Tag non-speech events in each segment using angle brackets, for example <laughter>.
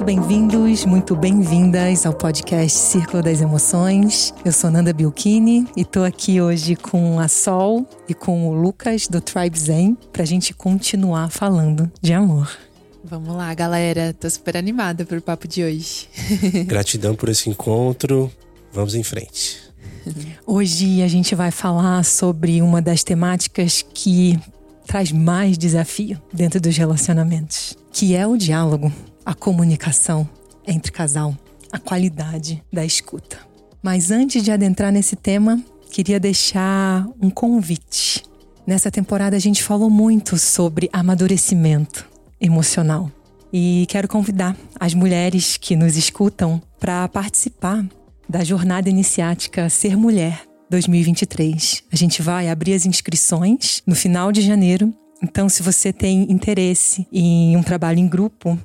muito bem-vindos, muito bem-vindas ao podcast Círculo das Emoções. Eu sou Nanda Bilkini e tô aqui hoje com a Sol e com o Lucas do Tribe Zen pra gente continuar falando de amor. Vamos lá, galera. Tô super animada pro papo de hoje. <laughs> Gratidão por esse encontro. Vamos em frente. Hoje a gente vai falar sobre uma das temáticas que traz mais desafio dentro dos relacionamentos, que é o diálogo, a comunicação entre casal, a qualidade da escuta. Mas antes de adentrar nesse tema, queria deixar um convite. Nessa temporada a gente falou muito sobre amadurecimento emocional. E quero convidar as mulheres que nos escutam para participar da jornada iniciática Ser Mulher 2023. A gente vai abrir as inscrições no final de janeiro. Então, se você tem interesse em um trabalho em grupo,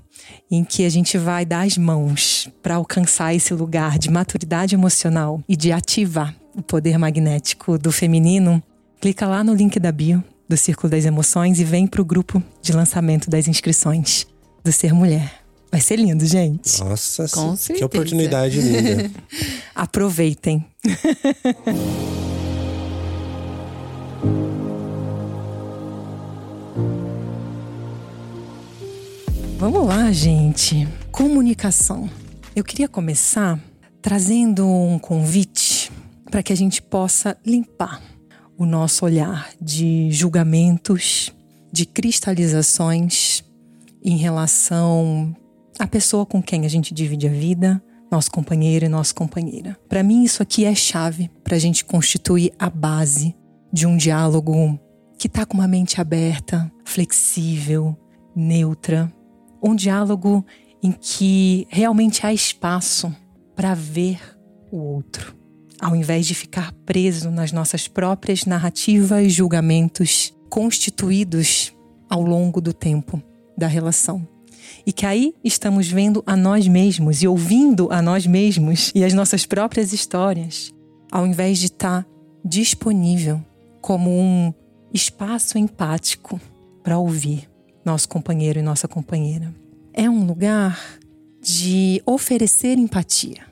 em que a gente vai dar as mãos para alcançar esse lugar de maturidade emocional e de ativar o poder magnético do feminino, clica lá no link da bio do Círculo das Emoções e vem para o grupo de lançamento das inscrições do Ser Mulher. Vai ser lindo, gente. Nossa, Com que certeza. oportunidade linda. <laughs> Aproveitem. <laughs> Vamos lá, gente. Comunicação. Eu queria começar trazendo um convite para que a gente possa limpar o nosso olhar de julgamentos, de cristalizações em relação à pessoa com quem a gente divide a vida, nosso companheiro e nossa companheira. Para mim, isso aqui é chave para a gente constituir a base de um diálogo que está com uma mente aberta, flexível, neutra. Um diálogo em que realmente há espaço para ver o outro, ao invés de ficar preso nas nossas próprias narrativas e julgamentos constituídos ao longo do tempo da relação. E que aí estamos vendo a nós mesmos e ouvindo a nós mesmos e as nossas próprias histórias, ao invés de estar disponível como um espaço empático para ouvir nosso companheiro e nossa companheira. É um lugar de oferecer empatia.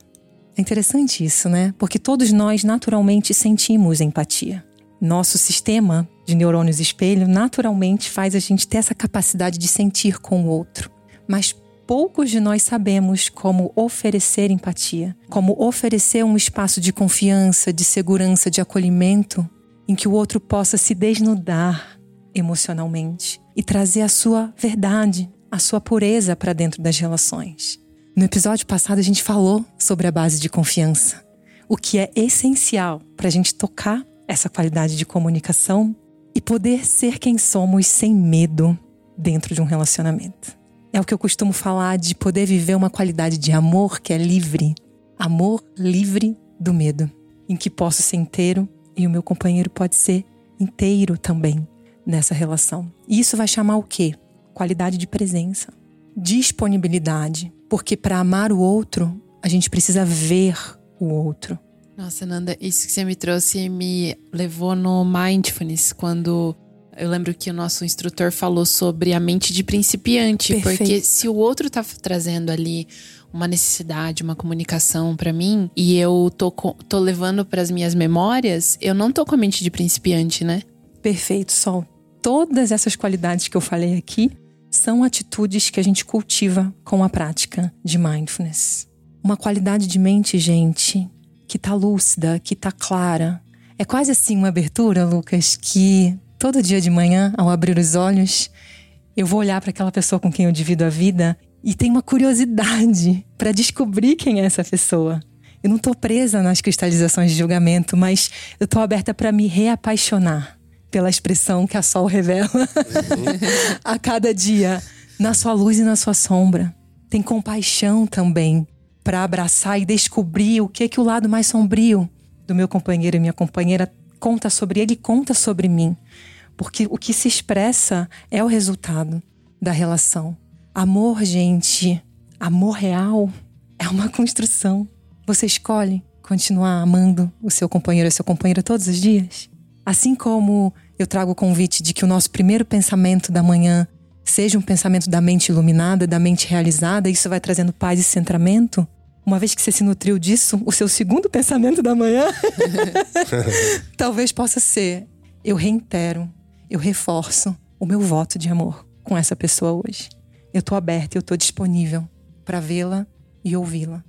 É interessante isso, né? Porque todos nós naturalmente sentimos empatia. Nosso sistema de neurônios espelho naturalmente faz a gente ter essa capacidade de sentir com o outro. Mas poucos de nós sabemos como oferecer empatia, como oferecer um espaço de confiança, de segurança, de acolhimento, em que o outro possa se desnudar emocionalmente e trazer a sua verdade, a sua pureza para dentro das relações. No episódio passado, a gente falou sobre a base de confiança, o que é essencial para a gente tocar essa qualidade de comunicação e poder ser quem somos sem medo dentro de um relacionamento. É o que eu costumo falar de poder viver uma qualidade de amor que é livre. Amor livre do medo, em que posso ser inteiro e o meu companheiro pode ser inteiro também nessa relação. E isso vai chamar o quê? Qualidade de presença, disponibilidade, porque para amar o outro, a gente precisa ver o outro. Nossa, Nanda, isso que você me trouxe me levou no mindfulness, quando eu lembro que o nosso instrutor falou sobre a mente de principiante, Perfeito. porque se o outro tá trazendo ali uma necessidade, uma comunicação pra mim e eu tô, tô levando pras minhas memórias, eu não tô com a mente de principiante, né? Perfeito, Sol. Todas essas qualidades que eu falei aqui são atitudes que a gente cultiva com a prática de mindfulness. Uma qualidade de mente, gente, que tá lúcida, que tá clara. É quase assim uma abertura, Lucas, que todo dia de manhã, ao abrir os olhos, eu vou olhar para aquela pessoa com quem eu divido a vida e tenho uma curiosidade <laughs> para descobrir quem é essa pessoa. Eu não tô presa nas cristalizações de julgamento, mas eu tô aberta para me reapaixonar pela expressão que a Sol revela <laughs> a cada dia, na sua luz e na sua sombra. Tem compaixão também para abraçar e descobrir o que é que o lado mais sombrio do meu companheiro e minha companheira conta sobre ele e conta sobre mim. Porque o que se expressa é o resultado da relação. Amor, gente, amor real é uma construção. Você escolhe continuar amando o seu companheiro e a sua companheira todos os dias? Assim como eu trago o convite de que o nosso primeiro pensamento da manhã seja um pensamento da mente iluminada, da mente realizada, isso vai trazendo paz e centramento. Uma vez que você se nutriu disso, o seu segundo pensamento da manhã <laughs> <laughs> talvez possa ser: eu reitero, eu reforço o meu voto de amor com essa pessoa hoje. Eu estou aberta, eu estou disponível para vê-la e ouvi-la.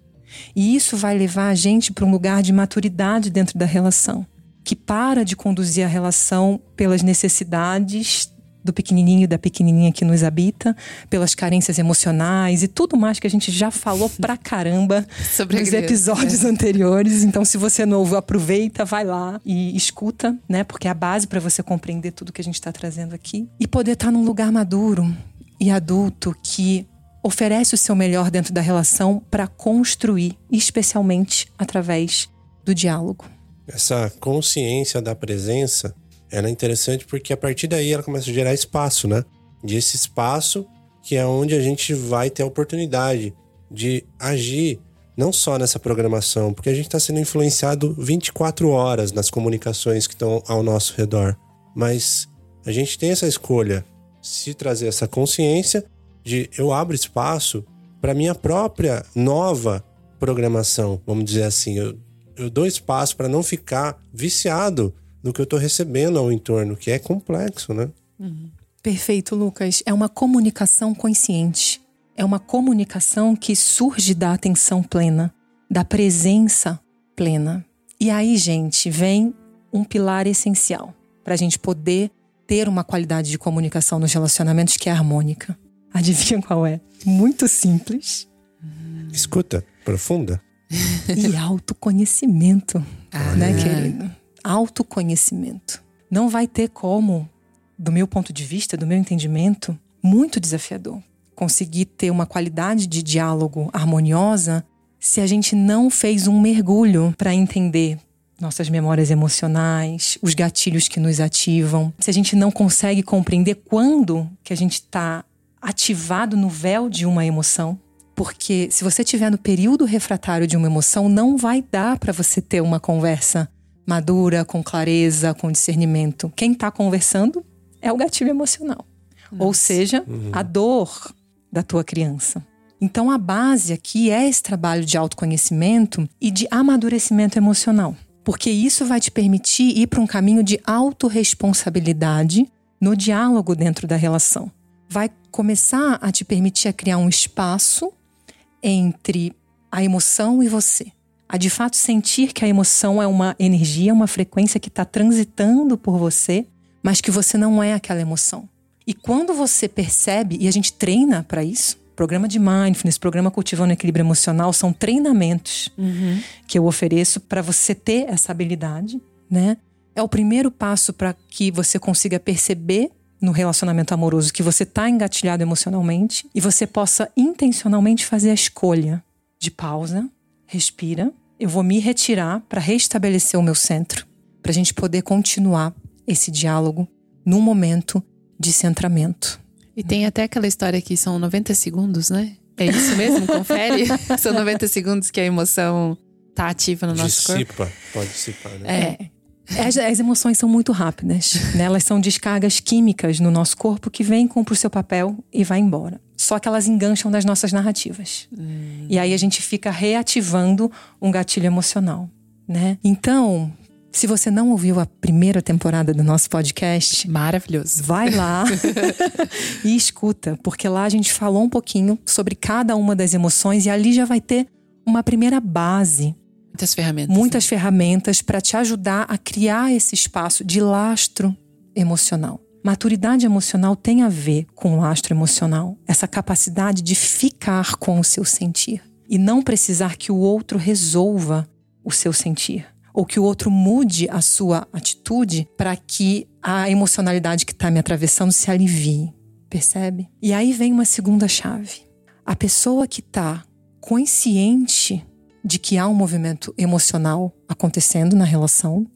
E isso vai levar a gente para um lugar de maturidade dentro da relação, que para de conduzir a relação pelas necessidades do pequenininho e da pequenininha que nos habita, pelas carências emocionais e tudo mais que a gente já falou <laughs> pra caramba Sobre nos episódios é. anteriores. Então, se você não ouviu, aproveita, vai lá e escuta, né? Porque é a base para você compreender tudo que a gente está trazendo aqui e poder estar tá num lugar maduro e adulto que oferece o seu melhor dentro da relação para construir, especialmente através do diálogo. Essa consciência da presença ela é interessante porque a partir daí ela começa a gerar espaço, né? E esse espaço que é onde a gente vai ter a oportunidade de agir não só nessa programação, porque a gente está sendo influenciado 24 horas nas comunicações que estão ao nosso redor, mas a gente tem essa escolha, se trazer essa consciência de eu abro espaço para minha própria nova programação, vamos dizer assim, eu, eu dou espaço para não ficar viciado do que eu estou recebendo ao entorno, que é complexo, né? Uhum. Perfeito, Lucas. É uma comunicação consciente. É uma comunicação que surge da atenção plena, da presença plena. E aí, gente, vem um pilar essencial para a gente poder ter uma qualidade de comunicação nos relacionamentos que é harmônica. <laughs> Adivinha qual é? Muito simples. Escuta, profunda. E autoconhecimento, ah, né, querido? autoconhecimento. Não vai ter como, do meu ponto de vista, do meu entendimento, muito desafiador conseguir ter uma qualidade de diálogo harmoniosa se a gente não fez um mergulho para entender nossas memórias emocionais, os gatilhos que nos ativam, se a gente não consegue compreender quando que a gente está ativado no véu de uma emoção, porque se você estiver no período refratário de uma emoção, não vai dar para você ter uma conversa madura, com clareza, com discernimento. Quem está conversando é o gatilho emocional. Nossa. Ou seja, uhum. a dor da tua criança. Então a base aqui é esse trabalho de autoconhecimento e de amadurecimento emocional. Porque isso vai te permitir ir para um caminho de autorresponsabilidade no diálogo dentro da relação. Vai começar a te permitir a criar um espaço entre a emoção e você a de fato sentir que a emoção é uma energia, uma frequência que está transitando por você, mas que você não é aquela emoção. E quando você percebe, e a gente treina para isso, programa de mindfulness, programa cultivando equilíbrio emocional, são treinamentos uhum. que eu ofereço para você ter essa habilidade, né? É o primeiro passo para que você consiga perceber no relacionamento amoroso que você está engatilhado emocionalmente e você possa intencionalmente fazer a escolha de pausa, respira. Eu vou me retirar para restabelecer o meu centro, para a gente poder continuar esse diálogo num momento de centramento. E tem até aquela história que são 90 segundos, né? É isso mesmo? Confere? <laughs> são 90 segundos que a emoção tá ativa no nosso Dissipa, corpo. pode dissipar, né? É. As, as, emoções são muito rápidas, né? Elas são descargas químicas no nosso corpo que vêm, cumpre o seu papel e vai embora. Só que elas engancham nas nossas narrativas. Hum. E aí a gente fica reativando um gatilho emocional, né? Então, se você não ouviu a primeira temporada do nosso podcast, maravilhoso. Vai lá <laughs> e escuta, porque lá a gente falou um pouquinho sobre cada uma das emoções e ali já vai ter uma primeira base Muitas ferramentas. Muitas né? ferramentas para te ajudar a criar esse espaço de lastro emocional. Maturidade emocional tem a ver com lastro emocional, essa capacidade de ficar com o seu sentir e não precisar que o outro resolva o seu sentir ou que o outro mude a sua atitude para que a emocionalidade que está me atravessando se alivie, percebe? E aí vem uma segunda chave. A pessoa que está consciente de que há um movimento emocional acontecendo na relação.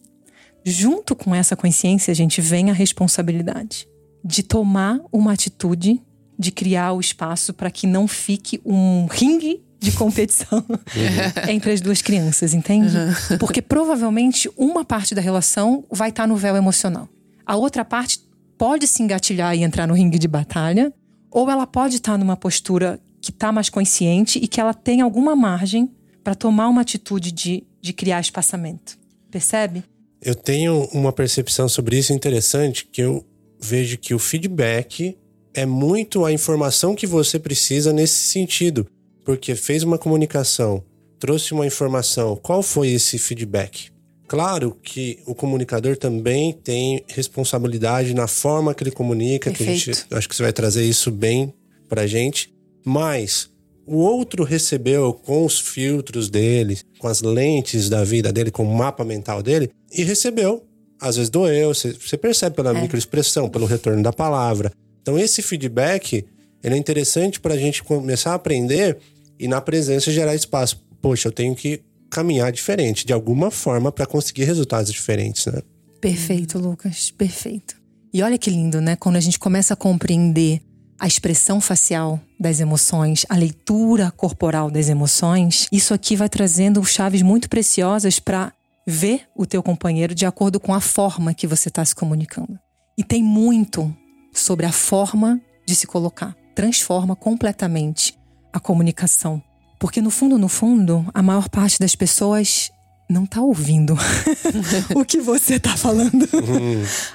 Junto com essa consciência, a gente vem a responsabilidade de tomar uma atitude de criar o espaço para que não fique um ringue de competição uhum. <laughs> entre as duas crianças, entende? Uhum. Porque provavelmente uma parte da relação vai estar tá no véu emocional. A outra parte pode se engatilhar e entrar no ringue de batalha, ou ela pode estar numa postura que está mais consciente e que ela tem alguma margem para tomar uma atitude de, de criar espaçamento. Percebe? Eu tenho uma percepção sobre isso interessante que eu vejo que o feedback é muito a informação que você precisa nesse sentido, porque fez uma comunicação, trouxe uma informação, qual foi esse feedback? Claro que o comunicador também tem responsabilidade na forma que ele comunica, Perfeito. que a gente acho que você vai trazer isso bem pra gente, mas o outro recebeu com os filtros dele, com as lentes da vida dele, com o mapa mental dele, e recebeu. Às vezes doeu, você, percebe pela É. microexpressão, pelo retorno da palavra. Então, esse feedback ele é interessante para a gente começar a aprender e na presença gerar espaço. Poxa, eu tenho que caminhar diferente, de alguma forma, para conseguir resultados diferentes, né? Perfeito, Lucas, perfeito. E olha que lindo, né? Quando a gente começa a compreender a expressão facial das emoções, a leitura corporal das emoções, isso aqui vai trazendo chaves muito preciosas para ver o teu companheiro de acordo com a forma que você está se comunicando. E tem muito sobre a forma de se colocar. Transforma completamente a comunicação. Porque no fundo, no fundo, a maior parte das pessoas não tá ouvindo <laughs> o que você tá falando.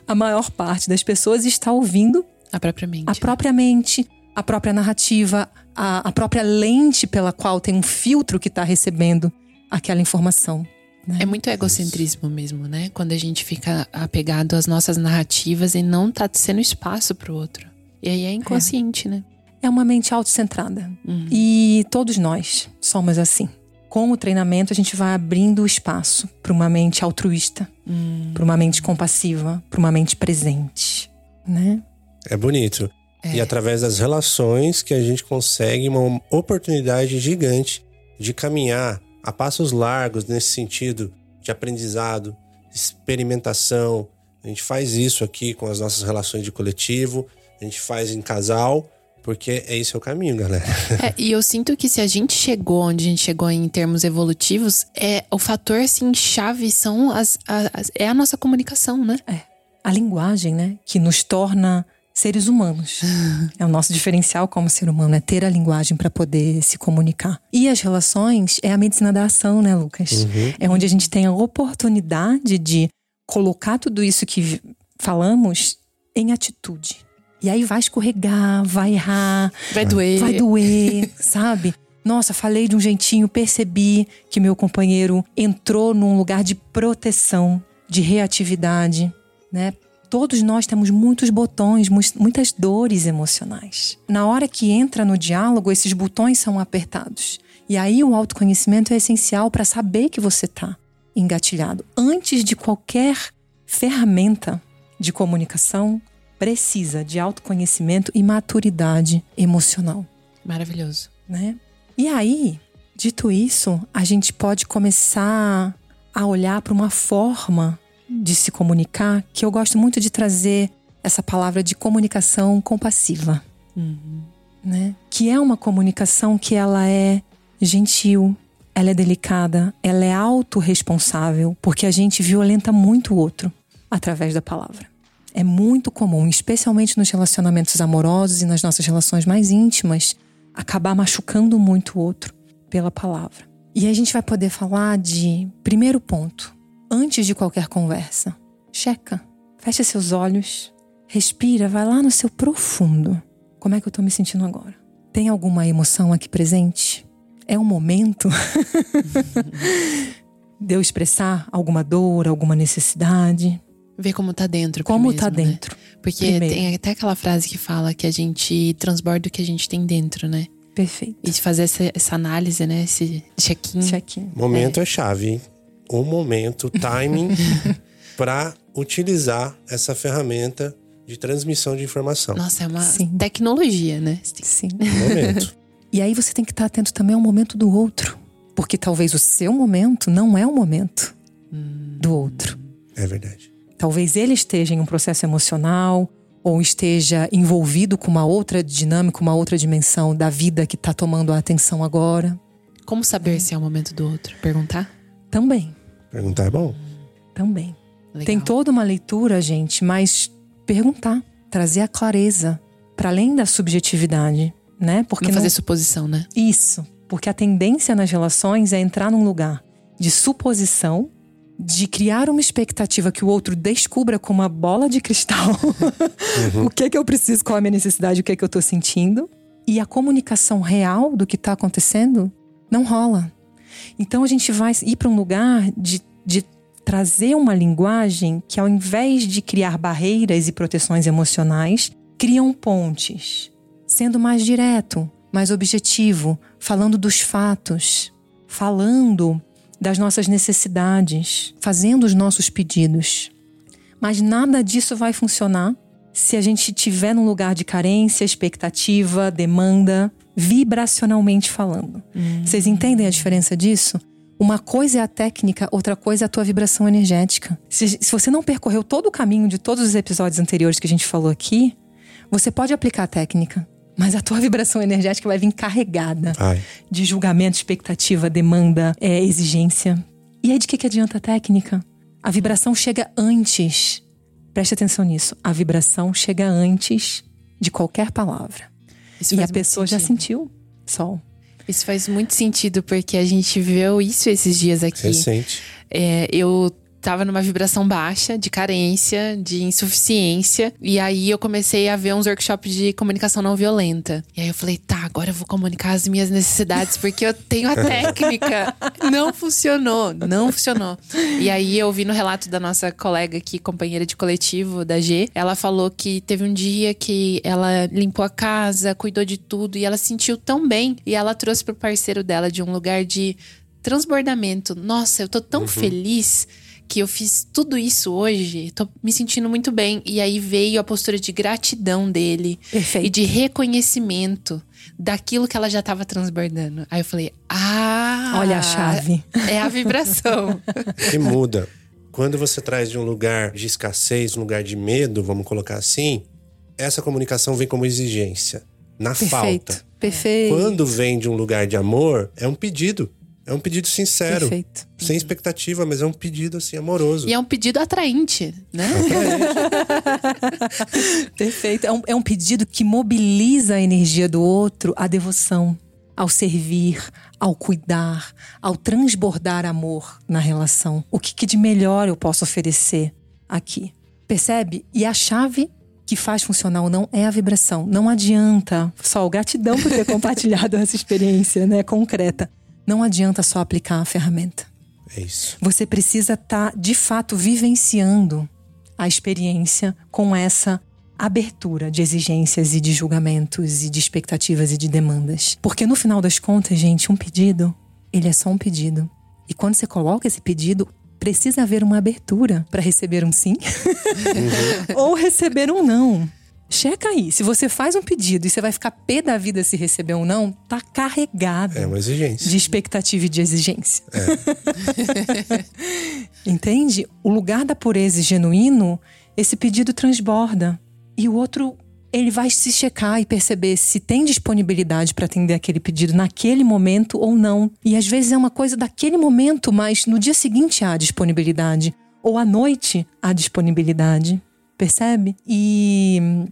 A maior parte das pessoas está ouvindo A própria mente. a própria mente, a própria narrativa, a, a própria lente pela qual tem um filtro que está recebendo aquela informação. né? É muito egocentrismo mesmo, né? Quando a gente fica apegado às nossas narrativas e não tá sendo espaço pro outro. E aí é inconsciente, né? É uma mente autocentrada. Uhum. E todos nós somos assim. Com o treinamento, a gente vai abrindo espaço para uma mente altruísta, Hum. para uma mente compassiva, para uma mente presente, né? É bonito. E através das relações que a gente consegue uma oportunidade gigante de caminhar a passos largos nesse sentido de aprendizado, experimentação. A gente faz isso aqui com as nossas relações de coletivo, a gente faz em casal, porque é esse é o caminho, galera. <laughs> É, e eu sinto que se a gente chegou onde a gente chegou em termos evolutivos, é o fator assim chave são as, a- as- é a nossa comunicação, né? A linguagem, né? Que nos torna seres humanos. <laughs> é o nosso diferencial como ser humano, é ter a linguagem para poder se comunicar. E as relações é a medicina da ação, né, Lucas? É onde a gente tem a oportunidade de colocar tudo isso que falamos em atitude. E aí vai escorregar, vai errar, Vai doer. vai doer, <laughs> sabe? Nossa, falei de um jeitinho, percebi que meu companheiro entrou num lugar de proteção, de reatividade, né? Todos nós temos muitos botões, muitas dores emocionais. Na hora que entra no diálogo, esses botões são apertados. E aí o autoconhecimento é essencial para saber que você está engatilhado. Antes de qualquer ferramenta de comunicação, precisa de autoconhecimento e maturidade emocional Maravilhoso. né? E aí, dito isso, a gente pode começar a olhar para uma forma de se comunicar que eu gosto muito de trazer essa palavra de comunicação compassiva, né? Que é uma comunicação que ela é gentil, ela é delicada, ela é autorresponsável, porque a gente violenta muito o outro através da palavra. É muito comum, especialmente nos relacionamentos amorosos e nas nossas relações mais íntimas, acabar machucando muito o outro pela palavra. E a gente vai poder falar de primeiro ponto, antes de qualquer conversa. Checa, fecha seus olhos, respira, vai lá no seu profundo. Como é que eu tô me sentindo agora? Tem alguma emoção aqui presente? É um momento <laughs> de eu expressar alguma dor, alguma necessidade? Ver como tá dentro. Como tá né? dentro? Porque primeiro. tem até aquela frase que fala que a gente transborda o que a gente tem dentro, né? Perfeito. E fazer essa, essa análise, né? Esse check-in. Check-in. Momento é, chave, hein? O momento, o timing <laughs> para utilizar essa ferramenta de transmissão de informação. Nossa, é uma Sim. tecnologia, né? Sim. Momento. <laughs> E aí você tem que estar atento também ao momento do outro. Porque talvez o seu momento não é o momento do outro. É verdade. Talvez ele esteja em um processo emocional ou esteja envolvido com uma outra dinâmica, uma outra dimensão da vida que está tomando a atenção agora. Como saber se é o momento do outro? Perguntar? Também, Perguntar é bom. também. Legal. Tem toda uma leitura, gente, mas perguntar, trazer a clareza para além da subjetividade, né? Porque não fazer não... suposição, né? Isso, porque a tendência nas relações é entrar num lugar de suposição, de criar uma expectativa que o outro descubra com uma bola de cristal <laughs> uhum. o que é que eu preciso, qual é a minha necessidade, o que é que eu tô sentindo. E a comunicação real do que está acontecendo não rola. Então a gente vai ir para um lugar de, de trazer uma linguagem que, ao invés de criar barreiras e proteções emocionais, criam pontes, sendo mais direto, mais objetivo, falando dos fatos, falando das nossas necessidades, fazendo os nossos pedidos. Mas nada disso vai funcionar se a gente estiver num lugar de carência, expectativa, demanda, vibracionalmente falando. Hum. Vocês entendem a diferença disso? Uma coisa é a técnica, outra coisa é a tua vibração energética. Se, se, você não percorreu todo o caminho de todos os episódios anteriores que a gente falou aqui, você pode aplicar a técnica, mas a tua <laughs> vibração energética vai vir carregada Ai. de julgamento, expectativa, demanda, é, exigência. E aí de que, que adianta a técnica? A vibração chega antes. Preste atenção nisso. A vibração chega antes de qualquer palavra. Isso e a pessoa já sentiu sol. Isso faz muito sentido, porque a gente viu isso esses dias aqui. Recente. É, eu tava numa vibração baixa, de carência, de insuficiência. E aí eu comecei a ver uns workshops de comunicação não violenta. E aí eu falei, tá, agora eu vou comunicar as minhas necessidades, porque eu tenho a técnica. não funcionou, não funcionou. E aí eu vi no relato da nossa colega aqui, companheira de coletivo da G, ela falou que teve um dia que ela limpou a casa, cuidou de tudo e ela se sentiu tão bem. E ela trouxe pro parceiro dela de um lugar de transbordamento. Nossa, eu tô tão uhum. feliz que eu fiz tudo isso hoje, tô me sentindo muito bem. E aí veio a postura de gratidão dele Perfeito. e de reconhecimento daquilo que ela já estava transbordando. Aí eu falei: "Ah, olha a chave. É a vibração". <laughs> e muda. Quando você traz de um lugar de escassez, um lugar de medo, vamos colocar assim, essa comunicação vem como exigência, na Perfeito. falta. Perfeito. Quando vem de um lugar de amor, é um pedido. É um pedido sincero. Perfeito. Sem expectativa, mas é um pedido assim amoroso. E é um pedido atraente, né? <laughs> Perfeito. É um, é um pedido que mobiliza a energia do outro, a devoção, ao servir, ao cuidar, ao transbordar amor na relação. O que, que de melhor eu posso oferecer aqui? Percebe? E a chave que faz funcionar ou não é a vibração. Não adianta. Só gratidão por ter <laughs> compartilhado essa experiência, né, concreta não adianta só aplicar a ferramenta. É isso. Você precisa estar, tá, de fato, vivenciando a experiência com essa abertura de exigências e de julgamentos e de expectativas e de demandas. Porque no final das contas, gente, um pedido, ele é só um pedido. E quando você coloca esse pedido, precisa haver uma abertura para receber um sim uhum. <laughs> ou receber um não. Checa aí. Se você faz um pedido e você vai ficar pé da vida se receber ou não, tá carregado. É uma exigência. De expectativa e de exigência. É. <laughs> Entende? O lugar da pureza e genuíno, esse pedido transborda. E o outro, ele vai se checar e perceber se tem disponibilidade para atender aquele pedido naquele momento ou não. E às vezes é uma coisa daquele momento, mas no dia seguinte há disponibilidade. Ou à noite há disponibilidade. Percebe? E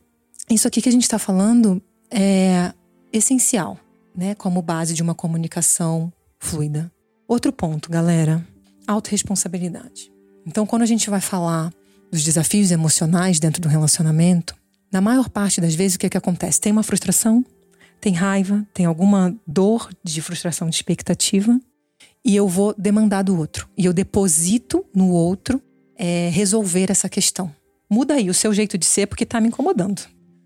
isso aqui que a gente está falando é essencial, né? Como base de uma comunicação fluida. Outro ponto, galera: autorresponsabilidade. Então, quando a gente vai falar dos desafios emocionais dentro do relacionamento, na maior parte das vezes o que, é que acontece? Tem uma frustração, tem raiva, tem alguma dor de frustração de expectativa, e eu vou demandar do outro. E eu deposito no outro é, resolver essa questão. Muda aí o seu jeito de ser porque tá me incomodando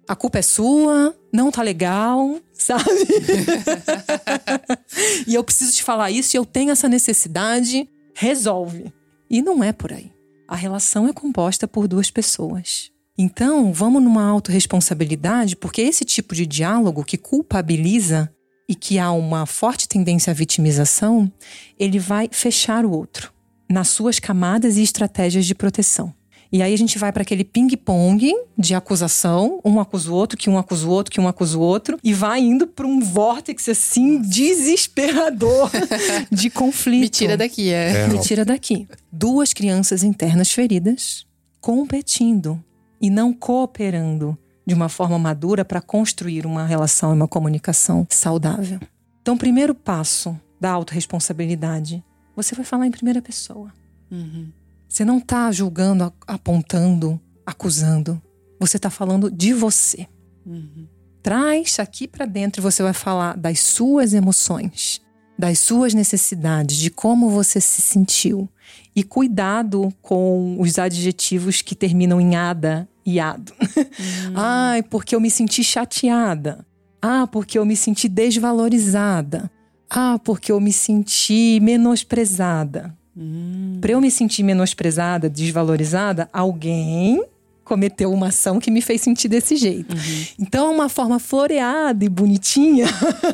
a culpa é sua, não tá legal, sabe? <laughs> e eu preciso te falar isso e eu tenho essa necessidade, resolve. E não é por aí. A relação é composta por duas pessoas. Então, vamos numa autorresponsabilidade, porque esse tipo de diálogo que culpabiliza e que há uma forte tendência à vitimização, ele vai fechar o outro nas suas camadas e estratégias de proteção. E aí a gente vai para aquele ping-pong de acusação, um acusa o outro, que um acusa o outro, que um acusa o outro, e vai indo para um vórtice assim desesperador <laughs> de conflito. Me tira daqui, é. é. Me tira daqui. Duas crianças internas feridas competindo e não cooperando de uma forma madura para construir uma relação e uma comunicação saudável. Então, o primeiro passo da autorresponsabilidade, você vai falar em primeira pessoa. Uhum. Você não está julgando, apontando, acusando. Você está falando de você. Uhum. Traz aqui para dentro e você vai falar das suas emoções, das suas necessidades, de como você se sentiu. E cuidado com os adjetivos que terminam em ada e ado. <laughs> Ai, porque eu me senti chateada. Ah, porque eu me senti desvalorizada. Ah, porque eu me senti menosprezada. Hum. Para eu me sentir menosprezada, desvalorizada, alguém cometeu uma ação que me fez sentir desse jeito. Então é uma forma floreada e bonitinha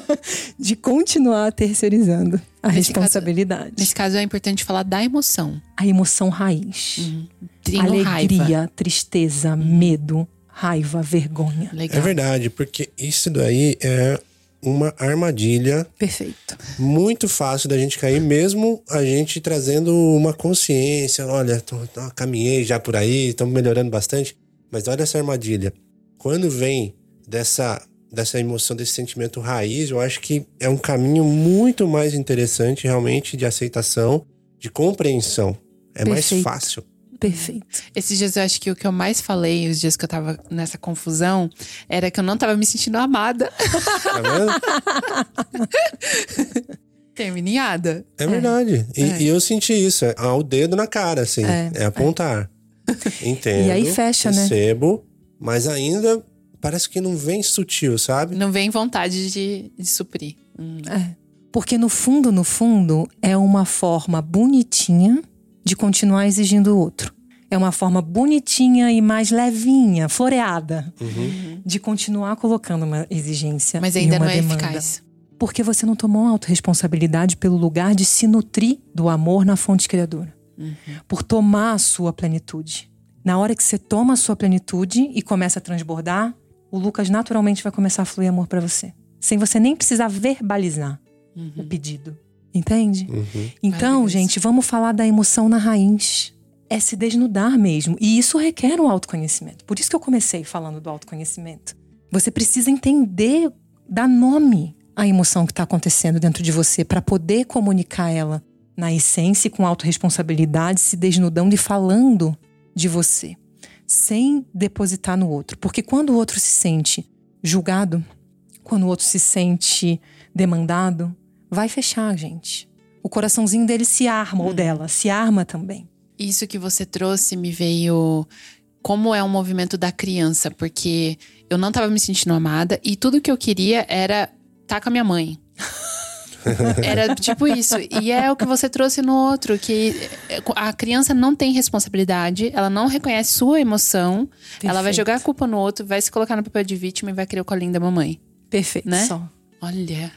<laughs> de continuar terceirizando a Nesse caso- responsabilidade. Nesse caso é importante falar da emoção. A emoção raiz. Tenho Alegria, raiva. tristeza, medo, raiva, vergonha. Legal. É verdade, porque isso daí é uma armadilha Perfeito. muito fácil da gente cair, mesmo a gente trazendo uma consciência. Olha, tô, tô- caminhei já por aí, estamos melhorando bastante. Mas olha essa armadilha. Quando vem dessa, dessa emoção, desse sentimento raiz, eu acho que é um caminho muito mais interessante, realmente, de aceitação, de compreensão. É mais Perfeito. fácil. Perfeito. Esses dias eu acho que o que eu mais falei, os dias que eu tava nessa confusão, era que eu não tava me sentindo amada. <laughs> Tá vendo? <laughs> Terminada. É verdade. E, É. e eu senti isso. É ah, o dedo na cara, assim. É. É, apontar. <laughs> Entendo. E aí fecha, né? Recebo, mas ainda parece que não vem sutil, sabe? Não vem vontade de, de suprir. Hum. Porque no fundo, no fundo, é uma forma bonitinha de continuar exigindo o outro. É uma forma bonitinha e mais levinha, floreada, de continuar colocando uma exigência. Mas e ainda uma não é demanda. eficaz. Porque você não tomou autorresponsabilidade pelo lugar de se nutrir do amor na fonte criadora. Por tomar a sua plenitude. Na hora que você toma a sua plenitude e começa a transbordar, o Lucas naturalmente vai começar a fluir amor pra você. Sem você nem precisar verbalizar o pedido. Entende? Uhum. Então, gente, vamos falar da emoção na raiz. É se desnudar mesmo. E isso requer um autoconhecimento. Por isso que eu comecei falando do autoconhecimento. Você precisa entender, dar nome à emoção que está acontecendo dentro de você para poder comunicar ela na essência e com autorresponsabilidade, se desnudando e falando de você, sem depositar no outro. Porque quando o outro se sente julgado, quando o outro se sente demandado, vai fechar, gente. O coraçãozinho dele se arma, ou dela, se arma também. Isso que você trouxe me veio como é um movimento da criança, porque eu não tava me sentindo amada e tudo que eu queria era estar com a minha mãe. <laughs> Era tipo isso. E é o que você trouxe no outro, que a criança não tem responsabilidade, ela não reconhece sua emoção, ela vai Perfeito. jogar a culpa no outro, vai se colocar no papel de vítima e vai querer o colinho da mamãe. Perfeito. Né? Olha,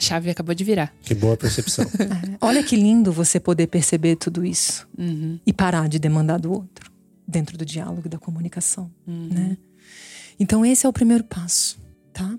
a chave acabou de virar. Que boa percepção. <laughs> Olha que lindo você poder perceber tudo isso Uhum. e parar de demandar do outro dentro do diálogo e da comunicação, Uhum. né? Então esse é o primeiro passo, tá?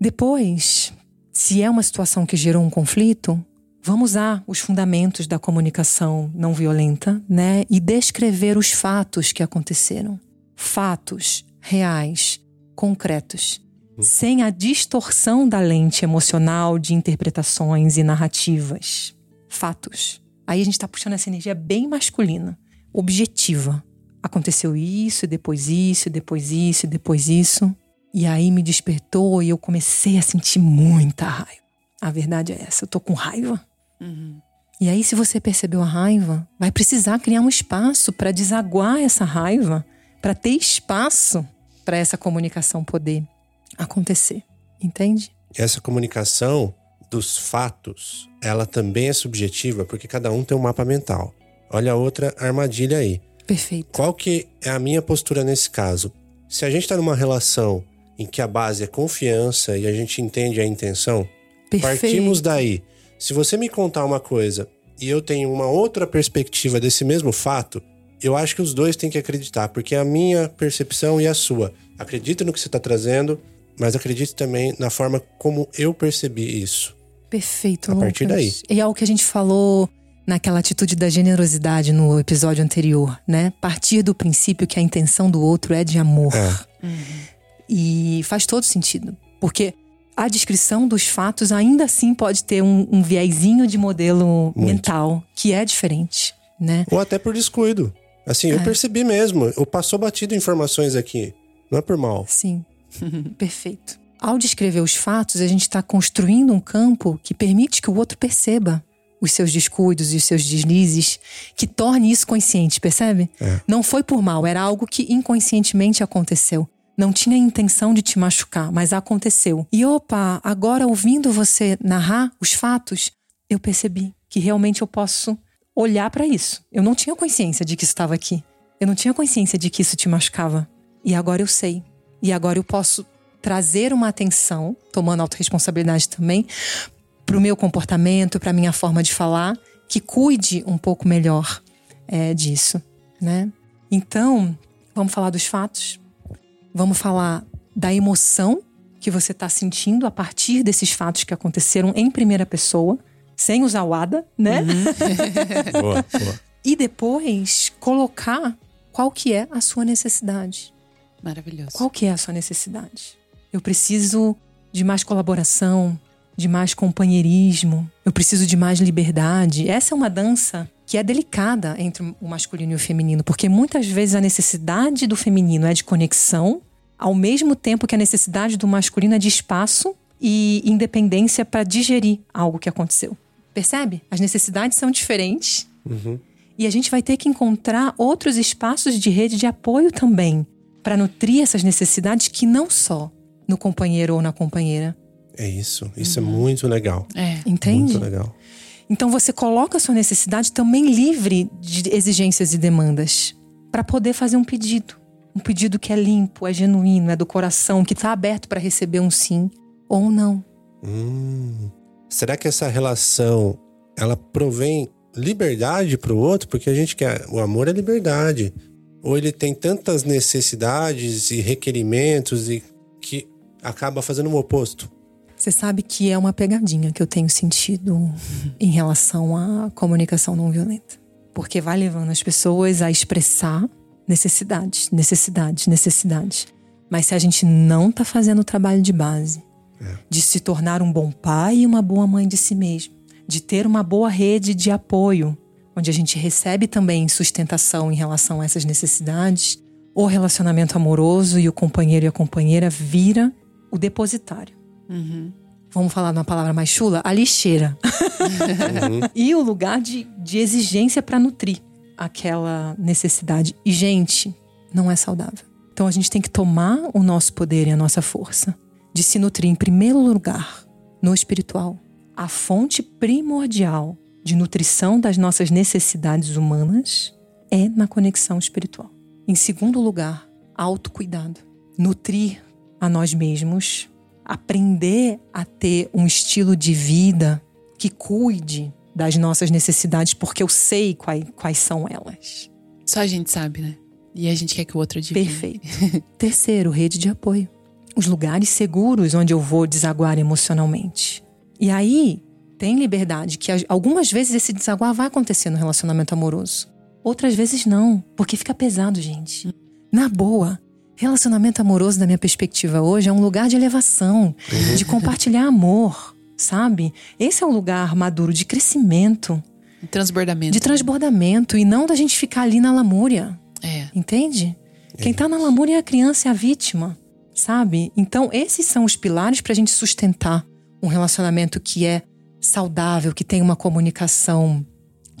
Depois, se é uma situação que gerou um conflito, vamos usar os fundamentos da comunicação não violenta, né? E descrever os fatos que aconteceram. Fatos reais, concretos, sem a distorção da lente emocional de interpretações e narrativas. Fatos. Aí a gente está puxando essa energia bem masculina, objetiva. Aconteceu isso, e depois isso, e depois isso, e depois isso. E aí me despertou e eu comecei a sentir muita raiva. A verdade é essa, eu tô com raiva. Uhum. E aí, se você percebeu a raiva, vai precisar criar um espaço para desaguar essa raiva, para ter espaço para essa comunicação poder acontecer. Entende? Essa comunicação dos fatos, ela também é subjetiva, porque cada um tem um mapa mental. Olha a outra armadilha aí. Perfeito. Qual que é a minha postura nesse caso? Se a gente está numa relação em que a base é confiança e a gente entende a intenção, Perfeito. partimos daí. Se você me contar uma coisa e eu tenho uma outra perspectiva desse mesmo fato, eu acho que os dois têm que acreditar, porque é a minha percepção e a sua. Acredito no que você está trazendo, mas acredito também na forma como eu percebi isso. Perfeito, A partir Lucas. E é o que a gente falou naquela atitude da generosidade no episódio anterior, né? Partir do princípio que a intenção do outro é de amor. É. E faz todo sentido. Porque a descrição dos fatos ainda assim pode ter um, um viezinho de modelo Muito. mental que é diferente, né? Ou até por descuido. Assim, eu percebi mesmo. Eu passou batido informações aqui. Não é por mal. Sim, <laughs> perfeito. Ao descrever os fatos, a gente está construindo um campo que permite que o outro perceba os seus descuidos e os seus deslizes, que torne isso consciente, percebe? Não foi por mal, era algo que inconscientemente aconteceu. Não tinha intenção de te machucar, mas aconteceu. E opa, agora ouvindo você narrar os fatos, eu percebi que realmente eu posso olhar para isso. Eu não tinha consciência de que isso estava aqui. Eu não tinha consciência de que isso te machucava. E agora eu sei. E agora eu posso trazer uma atenção, tomando autorresponsabilidade também, para o meu comportamento, para a minha forma de falar, que cuide um pouco melhor é, disso, né? Então, vamos falar dos fatos. Vamos falar da emoção que você está sentindo a partir desses fatos que aconteceram em primeira pessoa, sem usar o ADA, né? <laughs> boa, boa. E depois colocar qual que é a sua necessidade. Maravilhoso. Qual que é a sua necessidade? Eu preciso de mais colaboração, de mais companheirismo, eu preciso de mais liberdade. Essa é uma dança que é delicada entre o masculino e o feminino, porque muitas vezes a necessidade do feminino é de conexão, ao mesmo tempo que a necessidade do masculino é de espaço e independência para digerir algo que aconteceu. Percebe? As necessidades são diferentes. E a gente vai ter que encontrar outros espaços de rede de apoio também, para nutrir essas necessidades que não só no companheiro ou na companheira. É isso. Isso é muito legal. É. Entende? Muito legal. Então você coloca a sua necessidade também livre de exigências e demandas para poder fazer um pedido. Um pedido que é limpo, é genuíno, é do coração, que está aberto para receber um sim ou um não. Hum. Será que essa relação ela provém liberdade para o outro? Porque a gente quer. O amor é liberdade. Ou ele tem tantas necessidades e requerimentos e que acaba fazendo o oposto? Você sabe que é uma pegadinha que eu tenho sentido <laughs> em relação à comunicação não violenta. Porque vai levando as pessoas a expressar necessidades, necessidades, necessidades. Mas se a gente não tá fazendo o trabalho de base, de se tornar um bom pai e uma boa mãe de si mesmo, de ter uma boa rede de apoio, onde a gente recebe também sustentação em relação a essas necessidades, o relacionamento amoroso e o companheiro e a companheira vira o depositário. Vamos falar numa palavra mais chula? A lixeira. <laughs> e o lugar de, de exigência para nutrir aquela necessidade. E, gente, não é saudável. Então a gente tem que tomar o nosso poder e a nossa força de se nutrir, em primeiro lugar, no espiritual. A fonte primordial de nutrição das nossas necessidades humanas é na conexão espiritual. Em segundo lugar, autocuidado. Nutrir a nós mesmos, aprender a ter um estilo de vida que cuide das nossas necessidades, porque eu sei quais, quais são elas. Só a gente sabe, né? E a gente quer que o outro adivinhe. Perfeito. Terceiro, rede de apoio. Os lugares seguros onde eu vou desaguar emocionalmente. E aí, tem liberdade, que algumas vezes esse desaguar vai acontecer no relacionamento amoroso. Outras vezes não, porque fica pesado, gente. Na boa, relacionamento amoroso, da minha perspectiva hoje, é um lugar de elevação, de compartilhar amor, sabe? Esse é um lugar maduro de crescimento, Transbordamento. de transbordamento, e não da gente ficar ali na lamúria. É. Entende? Quem tá na lamúria é a criança, é a vítima, sabe? Então, esses são os pilares pra gente sustentar um relacionamento que é saudável, que tem uma comunicação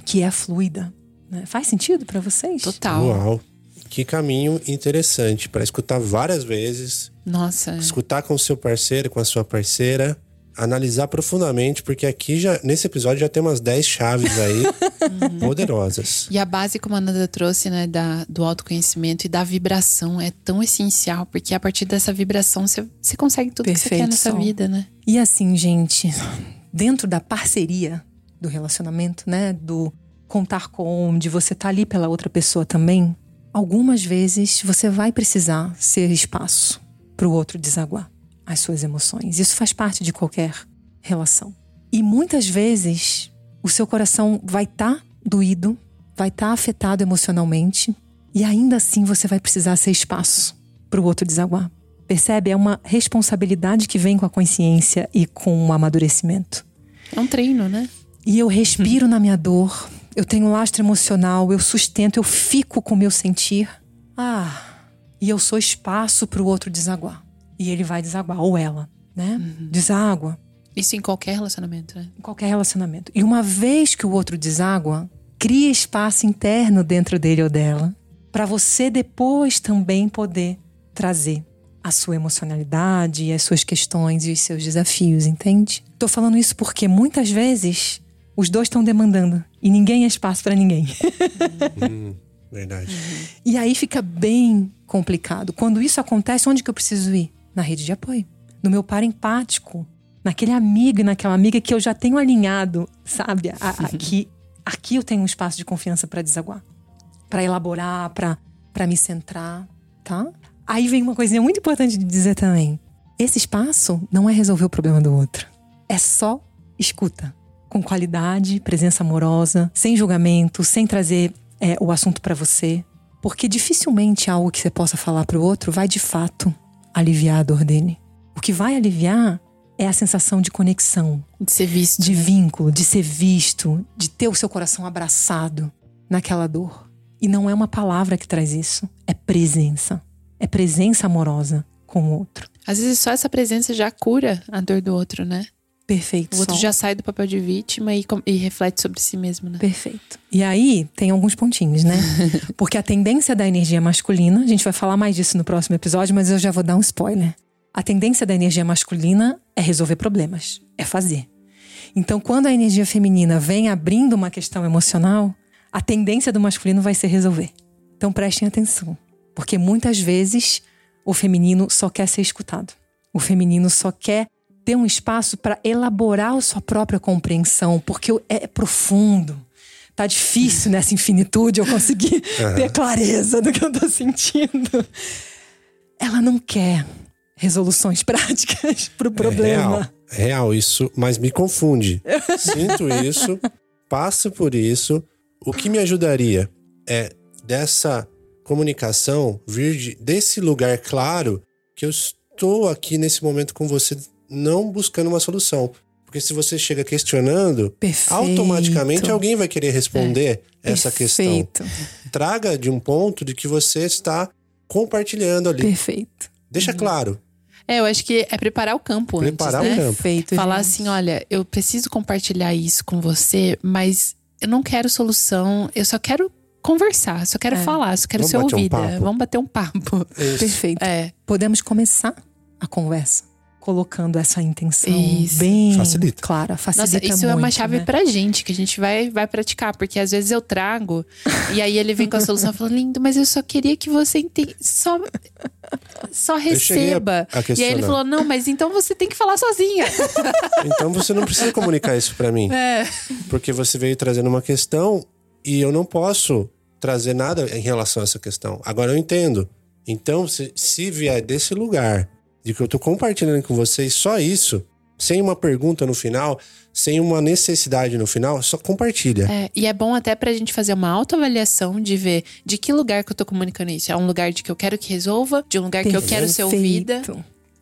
que é fluida. né? Faz sentido pra vocês? Total. Uau. Que caminho interessante para escutar várias vezes, Nossa. escutar com o seu parceiro, com a sua parceira, analisar profundamente, porque aqui já nesse episódio já tem umas 10 chaves aí <laughs> poderosas. E a base, como a Nanda trouxe, né, da, do autoconhecimento e da vibração é tão essencial, porque a partir dessa vibração você, consegue tudo que você quer nessa vida, né? E assim, gente, dentro da parceria do relacionamento, né? Do contar com, de você estar ali pela outra pessoa também, algumas vezes você vai precisar ser espaço para o outro desaguar as suas emoções. Isso faz parte de qualquer relação. E muitas vezes o seu coração vai estar doído, vai estar afetado emocionalmente, e ainda assim você vai precisar ser espaço para o outro desaguar. Percebe? É uma responsabilidade que vem com a consciência e com o amadurecimento. É um treino, né? E eu respiro na minha dor, eu tenho lastro emocional, eu sustento, eu fico com o meu sentir. Ah, e eu sou espaço para o outro desaguar. E ele vai desaguar, ou ela, né? Uhum. Deságua. Isso em qualquer relacionamento, né? Em qualquer relacionamento. E uma vez que o outro deságua, cria espaço interno dentro dele ou dela para você depois também poder trazer a sua emocionalidade e as suas questões e os seus desafios, entende? Tô falando isso porque muitas vezes os dois estão demandando e ninguém é espaço para ninguém. hum, verdade. E aí fica bem complicado. Quando isso acontece, onde que eu preciso ir? Na rede de apoio. No meu par empático. Naquele amigo e naquela amiga que eu já tenho alinhado, sabe? Aqui, <laughs> aqui eu tenho um espaço de confiança para desaguar, para elaborar, para me centrar, tá? Aí vem uma coisinha muito importante de dizer também. Esse espaço não é resolver o problema do outro. É só escuta. Com qualidade, presença amorosa, sem julgamento, sem trazer é, o assunto para você. Porque dificilmente algo que você possa falar para o outro vai de fato aliviar a dor dele. O que vai aliviar é a sensação de conexão, de ser visto, de vínculo, de ser visto, de ter o seu coração abraçado naquela dor. E não é uma palavra que traz isso, é presença é presença amorosa com o outro. Às vezes só essa presença já cura a dor do outro, né? Perfeito. O outro já sai do papel de vítima e, e, reflete sobre si mesmo, né? Perfeito. E aí tem alguns pontinhos, né? <laughs> Porque a tendência da energia masculina, a gente vai falar mais disso no próximo episódio, mas eu já vou dar um spoiler. A tendência da energia masculina é resolver problemas, é fazer. Então, quando a energia feminina vem abrindo uma questão emocional, a tendência do masculino vai ser resolver. Então, prestem atenção. Porque muitas vezes o feminino só quer ser escutado. O feminino só quer ter um espaço para elaborar a sua própria compreensão, porque é profundo. Tá difícil nessa infinitude eu conseguir <laughs> uhum. ter clareza do que eu tô sentindo. Ela não quer resoluções <laughs> práticas pro problema. É real, é real isso, mas me confunde. Sinto isso, passo por isso. O que me ajudaria é dessa comunicação vir de, desse lugar claro que eu estou aqui nesse momento com você, não buscando uma solução. Porque se você chega questionando, Perfeito. automaticamente alguém vai querer responder é. essa Perfeito. questão. Traga de um ponto de que você está compartilhando ali. Perfeito. Deixa uhum. claro. É, eu acho que é preparar o campo preparar antes, né? o campo. Perfeito, Falar gente. assim, olha, eu preciso compartilhar isso com você, mas eu não quero solução, eu só quero conversar, só quero é. falar, só quero Vamos ser ouvida. Um Vamos bater um papo. Isso. Perfeito. É. Podemos começar a conversa colocando essa intenção Isso. bem Facilita. clara, facilita Nossa, isso muito, é uma chave né? pra gente, que a gente vai, vai praticar. Porque às vezes eu trago, <laughs> e aí ele vem com a solução falando, lindo, mas eu só queria que você entenda. Só, só receba. E aí ele falou, não, mas então você tem que falar sozinha. <laughs> Então você não precisa comunicar isso para mim. É. Porque você veio trazendo uma questão e eu não posso trazer nada em relação a essa questão. Agora eu entendo. Então, se, se vier desse lugar de que eu tô compartilhando com vocês só isso, sem uma pergunta no final, sem uma necessidade no final, só compartilha. É, e é bom até pra gente fazer uma autoavaliação de ver de que lugar que eu tô comunicando isso. É um lugar de que eu quero que resolva, de um lugar que eu quero ser ouvida.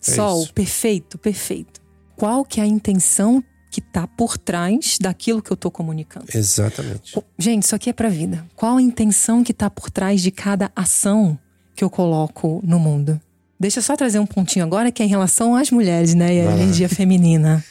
Sol, isso. perfeito, perfeito. Qual que é a intenção que tá por trás daquilo que eu tô comunicando? Exatamente. Gente, isso aqui é pra vida. Qual a intenção que tá por trás de cada ação que eu coloco no mundo? Deixa eu só trazer um pontinho agora que é em relação às mulheres, né? E lá. energia feminina.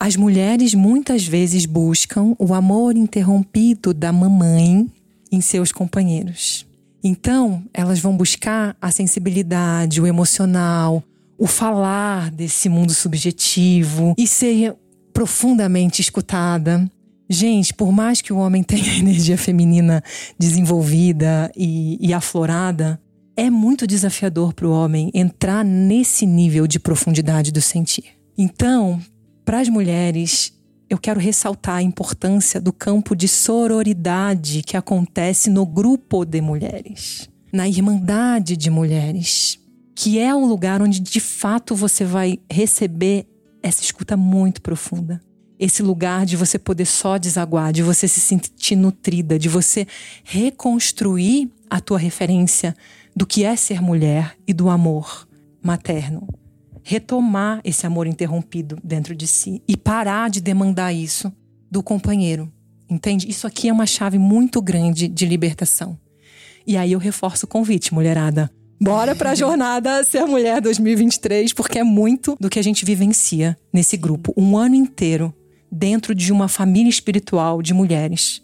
As mulheres muitas vezes buscam o amor interrompido da mamãe em seus companheiros. Então, elas vão buscar a sensibilidade, o emocional, o falar desse mundo subjetivo e ser profundamente escutada. Gente, por mais que o homem tenha <laughs> energia feminina desenvolvida e, e aflorada, é muito desafiador para o homem entrar nesse nível de profundidade do sentir. Então, para as mulheres, eu quero ressaltar a importância do campo de sororidade que acontece no grupo de mulheres, na irmandade de mulheres, que é o lugar onde de fato você vai receber essa escuta muito profunda. Esse lugar de você poder só desaguar, de você se sentir nutrida, de você reconstruir a tua referência do que é ser mulher e do amor materno, retomar esse amor interrompido dentro de si e parar de demandar isso do companheiro. Entende? Isso aqui é uma chave muito grande de libertação. E aí eu reforço o convite, mulherada. Bora pra jornada Ser Mulher 2023, porque é muito do que a gente vivencia nesse grupo. Um ano inteiro dentro de uma família espiritual de mulheres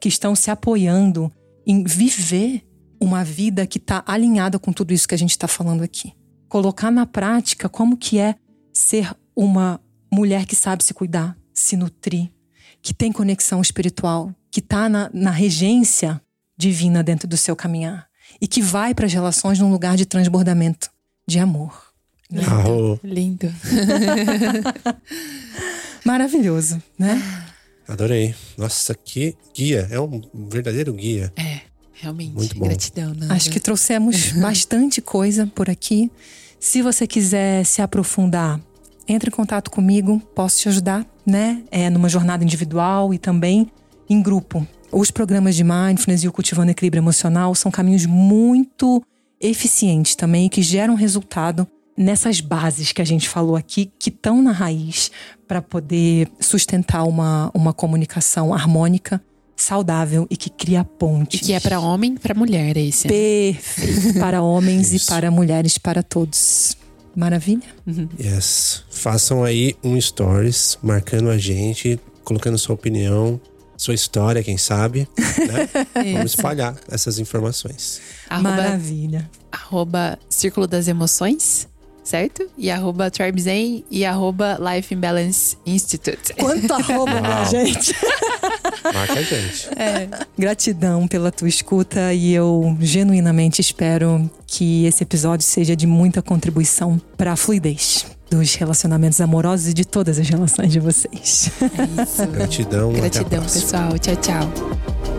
que estão se apoiando em viver uma vida que está alinhada com tudo isso que a gente está falando aqui. Colocar na prática como que é ser uma mulher que sabe se cuidar, se nutrir, que tem conexão espiritual, que está na, na regência divina dentro do seu caminhar e que vai para as relações num lugar de transbordamento de amor. Lindo. Lindo. <laughs> Maravilhoso, né? Adorei. Nossa, que guia. É um verdadeiro guia. É, realmente. Muito bom. Gratidão, Nanda. Acho que trouxemos <laughs> bastante coisa por aqui. Se você quiser se aprofundar, entre em contato comigo, posso te ajudar, né? É numa jornada individual e também em grupo. Os programas de mindfulness e o cultivando equilíbrio emocional são caminhos muito eficientes também que geram resultado nessas bases que a gente falou aqui, que estão na raiz para poder sustentar uma, uma comunicação harmônica, saudável e que cria pontes. E que é para homem, para mulher, é esse. Perfeito. para homens e para mulheres, para todos. Maravilha? Uhum. Yes. Façam aí um stories marcando a gente, colocando sua opinião, sua história, quem sabe. Né? <laughs> Vamos espalhar essas informações. Arroba, Maravilha. Arroba Círculo das Emoções certo? E arroba TribeZen e arroba Life Imbalance Institute. Quanto <laughs> arroba, gente! Marca a gente. É. Gratidão pela tua escuta e eu genuinamente espero que esse episódio seja de muita contribuição para a fluidez dos relacionamentos amorosos e de todas as relações de vocês. É isso. Gratidão. Gratidão, pessoal. Tchau, tchau.